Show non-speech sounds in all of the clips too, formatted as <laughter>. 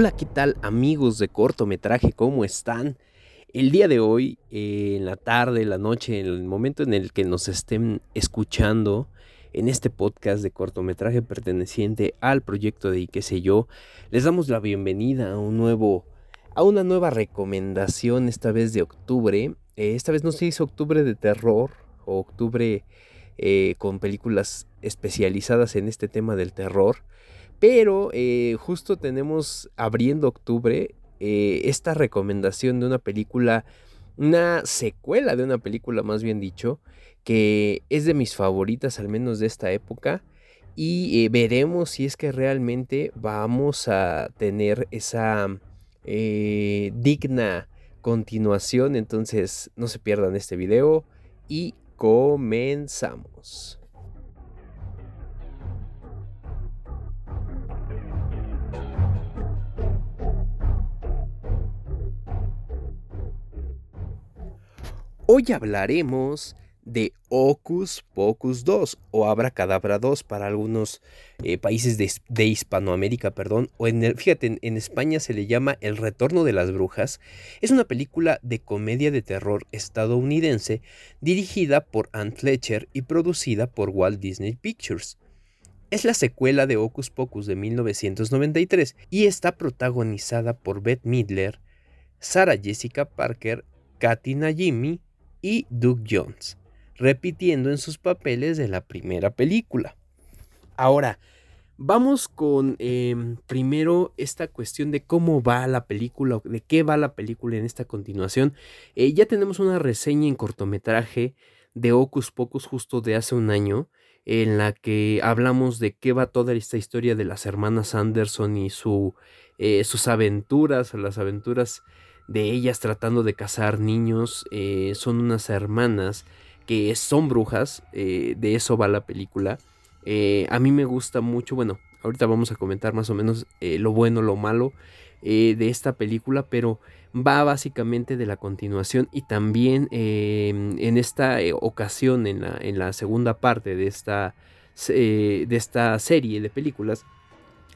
Hola, ¿qué tal amigos de cortometraje? ¿Cómo están? El día de hoy, eh, en la tarde, la noche, en el momento en el que nos estén escuchando en este podcast de cortometraje perteneciente al proyecto de qué sé yo, les damos la bienvenida a un nuevo, a una nueva recomendación, esta vez de octubre. Eh, esta vez no se hizo octubre de terror o octubre eh, con películas especializadas en este tema del terror pero eh, justo tenemos abriendo octubre eh, esta recomendación de una película, una secuela de una película más bien dicho, que es de mis favoritas al menos de esta época. Y eh, veremos si es que realmente vamos a tener esa digna continuación. Entonces no se pierdan este video y comenzamos. Hoy hablaremos de Ocus Pocus 2 o Abracadabra 2 para algunos eh, países de, Hispanoamérica, perdón, o en el, fíjate, en, España se le llama El Retorno de las Brujas. Es una película de comedia de terror estadounidense dirigida por Ann Fletcher y producida por Walt Disney Pictures. Es la secuela de Ocus Pocus de 1993 y está protagonizada por Beth Midler, Sarah Jessica Parker, Katy Najimy, y Doug Jones, repitiendo en sus papeles de la primera película. Ahora, vamos con em, primero esta cuestión de cómo va la película, de qué va la película en esta continuación. Eh, ya tenemos una reseña en cortometraje de Ocus Pocus justo de hace un año, en la que hablamos de qué va toda esta historia de las hermanas Anderson y su, eh, sus aventuras, las aventuras de ellas tratando de cazar niños. Eh, son unas hermanas que son brujas. Eh, de eso va la película. Eh, a mí me gusta mucho. Bueno, ahorita vamos a comentar más o menos lo bueno, lo malo de esta película. Pero va básicamente de la continuación. Y también en esta ocasión, en la, en la, segunda parte de esta, de esta serie de películas.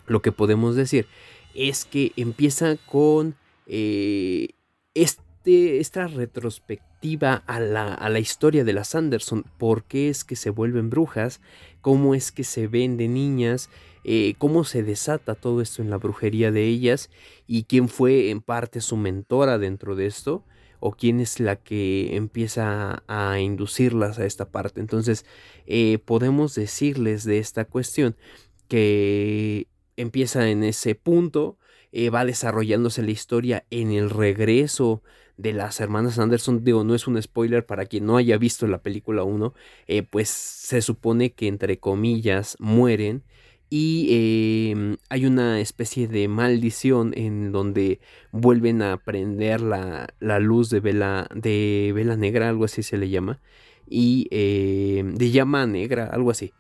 Lo que podemos decir es que empieza con eh, este, esta retrospectiva a la, a la, historia de las Anderson, por qué es que se vuelven brujas, cómo es que se ven de niñas, eh, cómo se desata todo esto en la brujería de ellas y quién fue en parte su mentora dentro de esto o quién es la que empieza a inducirlas a esta parte. Entonces, eh, podemos decirles de esta cuestión que empieza en ese punto, eh, va desarrollándose la historia en el regreso de las hermanas Anderson. Digo, no es un spoiler para quien no haya visto la película 1, eh, pues se supone que entre comillas mueren y em, hay una especie de maldición en donde vuelven a prender la, luz de vela, de vela negra, algo así se le llama, y em, de llama negra, algo así.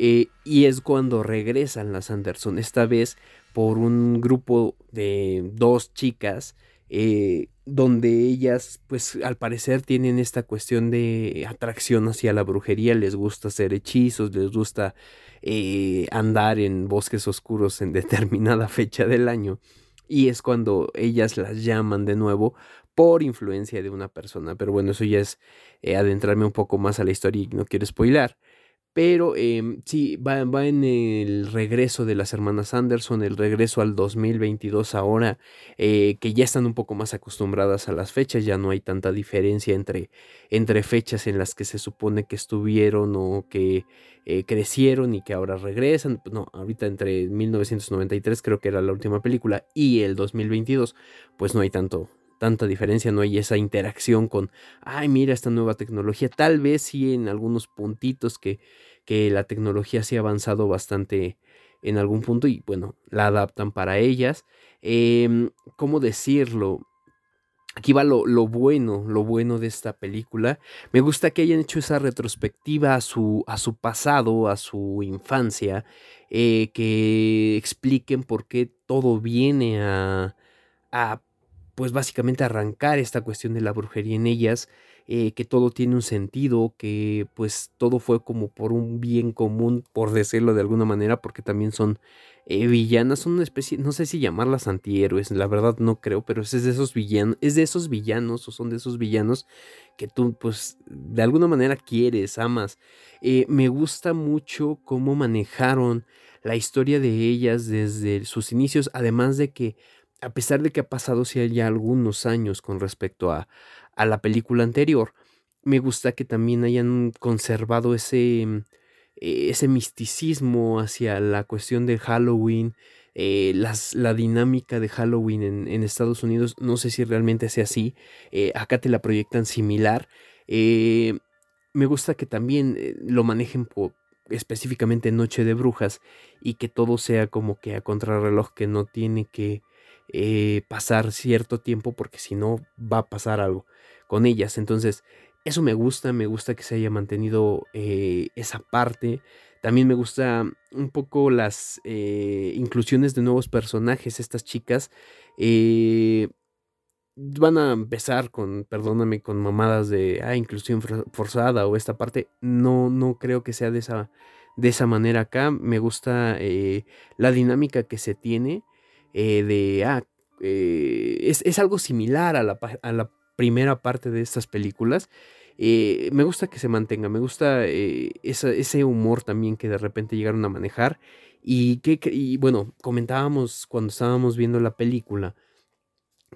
Eh, y es cuando regresan las Anderson, esta vez por un grupo de dos chicas, eh, donde ellas, pues al parecer tienen esta cuestión de atracción hacia la brujería, les gusta hacer hechizos, les gusta eh, andar en bosques oscuros en <laughs> determinada fecha del año. Y es cuando ellas las llaman de nuevo por influencia de una persona. Pero bueno, eso ya es adentrarme un poco más a la historia y no quiero spoilar. Pero em, sí, va, va, en el regreso de las hermanas Anderson, el regreso al 2022 ahora, eh, que ya están un poco más acostumbradas a las fechas, ya no hay tanta diferencia entre, entre fechas en las que se supone que estuvieron o que eh, crecieron y que ahora regresan. No, ahorita entre 1993 creo que era la última película y el 2022, pues no hay tanto, tanta diferencia, no hay esa interacción con, ay, mira esta nueva tecnología. Tal vez sí en algunos puntitos que, que la tecnología sí ha avanzado bastante en algún punto y bueno, la adaptan para ellas. Em, ¿Cómo decirlo? Aquí va lo, bueno, lo bueno de esta película. Me gusta que hayan hecho esa retrospectiva a su, a su pasado, a su infancia, eh, que expliquen por qué todo viene a, a pues básicamente arrancar esta cuestión de la brujería en ellas, eh, que todo tiene un sentido, que pues todo fue como por un bien común, por decirlo de alguna manera, porque también son eh, villanas, son una especie, no sé si llamarlas antihéroes, la verdad no creo, pero es de esos villanos, es de esos villanos o son de esos villanos que tú pues de alguna manera quieres, amas. Eh, me gusta mucho cómo manejaron la historia de ellas desde sus inicios, además de que a pesar de que ha pasado ya algunos años con respecto a, a la película anterior, me gusta que también hayan conservado ese, mm, eh, ese misticismo hacia la cuestión de Halloween, eh, las, la dinámica de Halloween en, Estados Unidos, no sé si realmente sea así, eh, acá te la proyectan similar. me gusta que también lo manejen específicamente Noche de Brujas y que todo sea como que a contrarreloj, que no tiene que pasar cierto tiempo porque si no va a pasar algo con ellas. Entonces, eso me gusta, me gusta que se haya mantenido eh, esa parte. También me gusta un poco las eh, inclusiones de nuevos personajes. Estas chicas eh, van a empezar con, perdóname, con mamadas de ah, inclusión forzada o esta parte. No, no creo que sea de esa, de esa manera acá. Me gusta la dinámica que se tiene de, ah, es, es, algo similar a la, a la primera parte de estas películas. Eh, me gusta que se mantenga, me gusta eh, ese humor también que de repente llegaron a manejar. Y, que, bueno, comentábamos cuando estábamos viendo la película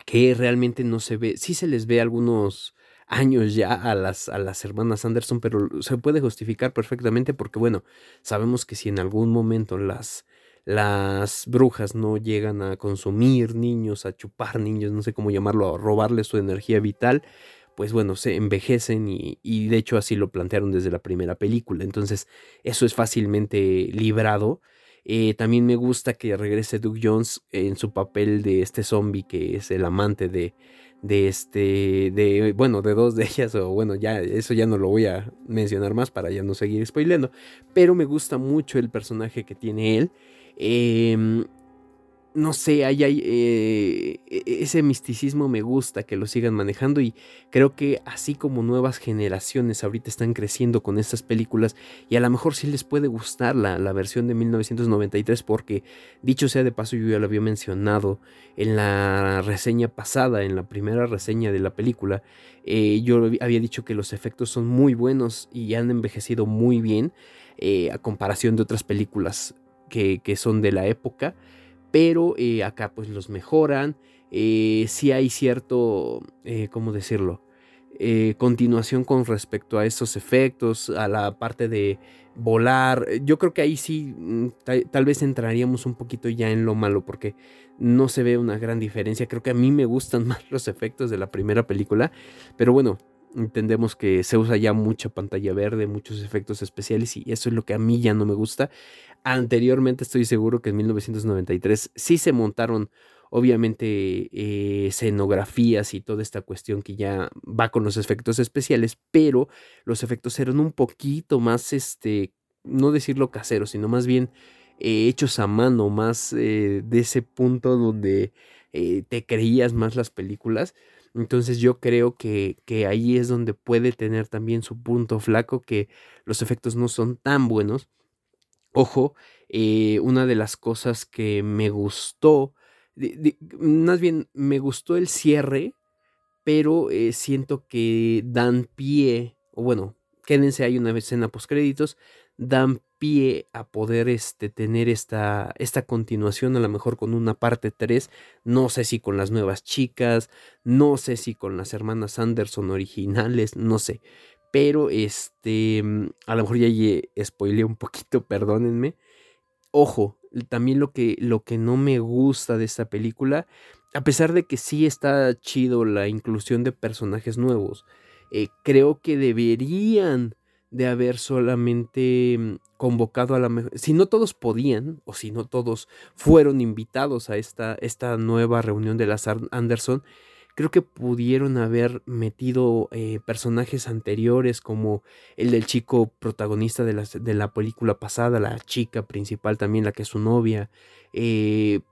que realmente no se ve, sí se les ve algunos años ya a las, a las hermanas Anderson, pero se puede justificar perfectamente porque bueno, sabemos que si en algún momento las, las brujas no llegan a consumir niños, a chupar niños, no sé cómo llamarlo, a robarles su energía vital, pues bueno, se envejecen y, de hecho así lo plantearon desde la primera película. Entonces, eso es fácilmente librado. Eh, también me gusta que regrese Doug Jones en su papel de este zombie que es el amante de, de este, de, bueno, de dos de ellas, o bueno, ya, eso ya no lo voy a mencionar más para ya no seguir spoileando, pero me gusta mucho el personaje que tiene él Em, no sé, hay, eh, e, ese misticismo me gusta que lo sigan manejando y creo que así como nuevas generaciones ahorita están creciendo con estas películas y a lo mejor sí les puede gustar la, versión de 1993 porque dicho sea de paso yo ya lo había mencionado en la reseña pasada, en la primera reseña de la película, eh, yo había dicho que los efectos son muy buenos y han envejecido muy bien eh, a comparación de otras películas que, son de la época, pero eh, acá pues los mejoran. Eh, si hay cierto, eh, ¿cómo decirlo? continuación con respecto a esos efectos, a la parte de volar. Yo creo que ahí sí mm, tal, vez entraríamos un poquito ya en lo malo porque no se ve una gran diferencia. Creo que a mí me gustan <laughs> más los efectos de la primera película, pero bueno, entendemos que se usa ya mucha pantalla verde, muchos efectos especiales y eso es lo que a mí ya no me gusta. Anteriormente estoy seguro que en 1993 sí se montaron obviamente eh, escenografías y toda esta cuestión que ya va con los efectos especiales, pero los efectos eran un poquito más, este, no decirlo casero, sino más bien eh, hechos a mano, más eh, de ese punto donde te creías más las películas. Entonces yo creo que, que, ahí es donde puede tener también su punto flaco, que los efectos no son tan buenos. Ojo, eh, una de las cosas que me gustó, más bien me gustó el cierre, pero eh, siento que dan pie, o bueno, quédense, hay una escena post créditos, dan a poder este, tener esta, esta continuación, a lo mejor con una parte 3, no sé si con las nuevas chicas, no sé si con las hermanas Anderson originales, no sé, pero este, mm, a lo mejor ya spoileé un poquito, <laughs> perdónenme. Ojo, también lo que, lo que no me gusta de esta película, a pesar de que sí está chido la inclusión de personajes nuevos, eh, creo que deberían de haber solamente mm, convocado a la si no todos podían o si no todos fueron invitados a esta, esta nueva reunión de las Anderson, creo que pudieron haber metido eh, personajes anteriores como el del chico protagonista de la, de la, película pasada, la chica principal también, la que es su novia. Eh,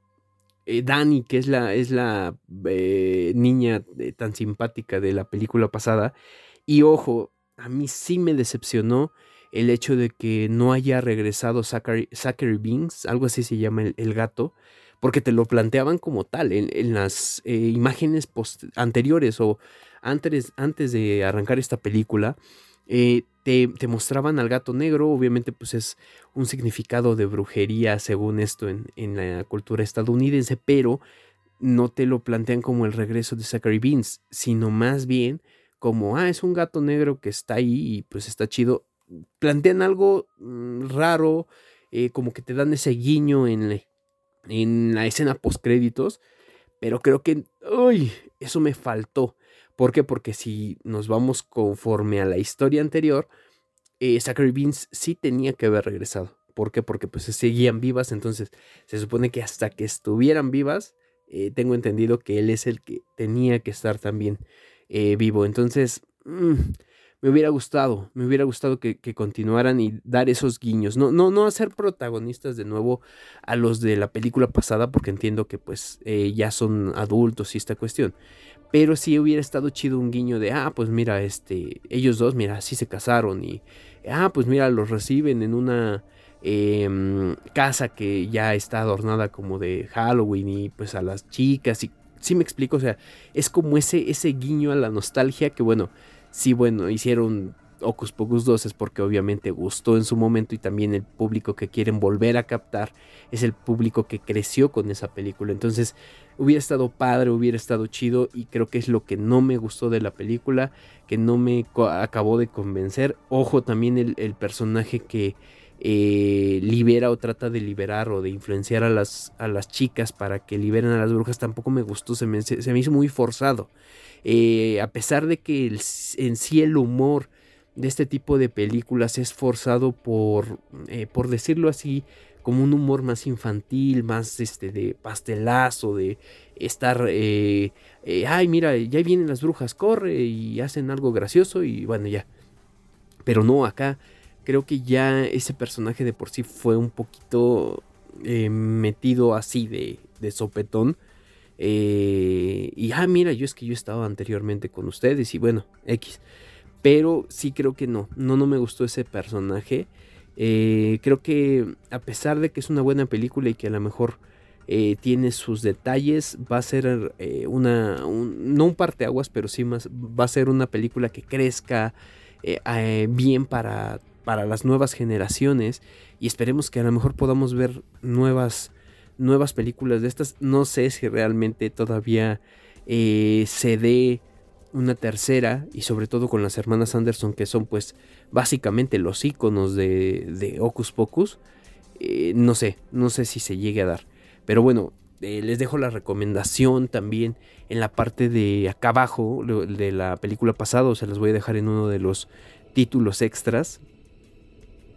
eh, Dani, que es la, es la niña tan simpática de la película pasada. Y ojo, a mí sí me decepcionó el hecho de que no haya regresado Zachary, Beans, algo así se llama el, gato, porque te lo planteaban como tal en, las eh, imágenes anteriores o antes, antes de arrancar esta película. Eh, te, mostraban al gato negro, obviamente pues es un significado de brujería según esto en, en, la cultura estadounidense, pero no te lo plantean como el regreso de Zachary Beans, sino más bien como, ah, es un gato negro que está ahí y pues está chido plantean algo mm, raro, eh, como que te dan ese guiño en, la escena post créditos, pero creo que, uy, eso me faltó. ¿Por qué? Porque si nos vamos conforme a la historia anterior, eh, Zachary Beans sí tenía que haber regresado. ¿Por qué? Porque pues seguían vivas, entonces se supone que hasta que estuvieran vivas, eh, tengo entendido que él es el que tenía que estar también vivo. Entonces, mm, me hubiera gustado, me hubiera gustado que, continuaran y dar esos guiños. No, no, no hacer protagonistas de nuevo a los de la película pasada, porque entiendo que pues eh, ya son adultos y esta cuestión. Pero sí hubiera estado chido un guiño de, ah, pues mira, este, ellos dos, mira, sí se casaron y, ah, pues mira, los reciben en una em, casa que ya está adornada como de Halloween y pues a las chicas y, sí me explico, o sea, es como ese, ese guiño a la nostalgia que bueno, sí, bueno, hicieron Ocus Pocus 2 es porque obviamente gustó en su momento y también el público que quieren volver a captar es el público que creció con esa película. Entonces hubiera estado padre, hubiera estado chido y creo que es lo que no me gustó de la película, que no me acabó de convencer. Ojo también el, personaje que eh, libera o trata de liberar o de influenciar a las, a las chicas para que liberen a las brujas tampoco me gustó, se me, se me hizo muy forzado. Eh, a pesar de que en sí el humor de este tipo de películas es forzado por, eh, por decirlo así, como un humor más infantil, más este de pastelazo, de estar, ay mira, ya vienen las brujas, corre y hacen algo gracioso y bueno ya. Pero no, acá creo que ya ese personaje de por sí fue un poquito metido así de, de sopetón eh, y, ah, mira, yo es que yo estaba anteriormente con ustedes y bueno, X. Pero sí creo que no, no, no me gustó ese personaje. Eh, creo que a pesar de que es una buena película y que a lo mejor eh, tiene sus detalles, va a ser una, no un parteaguas, pero sí más, va a ser una película que crezca bien para, para las nuevas generaciones y esperemos que a lo mejor podamos ver nuevas nuevas películas de estas. No sé si realmente todavía eh, se dé una tercera y sobre todo con las hermanas Anderson que son pues básicamente los iconos de, de Ocus Pocus. Eh, no sé, no sé si se llegue a dar. Pero bueno, eh, les dejo la recomendación también en la parte de acá abajo de la película pasada. O se las voy a dejar en uno de los títulos extras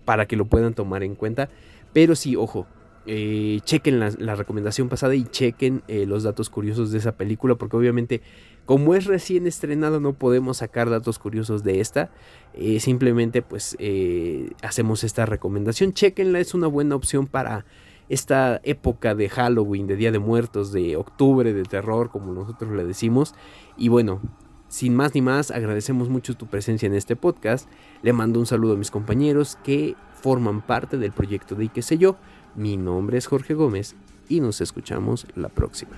para que lo puedan tomar en cuenta. Pero sí, ojo, eh, chequen la, recomendación pasada y chequen eh, los datos curiosos de esa película, porque obviamente como es recién estrenado no podemos sacar datos curiosos de esta, eh, simplemente pues hacemos esta recomendación, chequenla, es una buena opción para esta época de Halloween, de Día de Muertos, de octubre, de terror, como nosotros le decimos, y bueno, sin más ni más, agradecemos mucho tu presencia en este podcast. Le mando un saludo a mis compañeros que forman parte del proyecto de Y qué sé yo. Mi nombre es Jorge Gómez y nos escuchamos la próxima.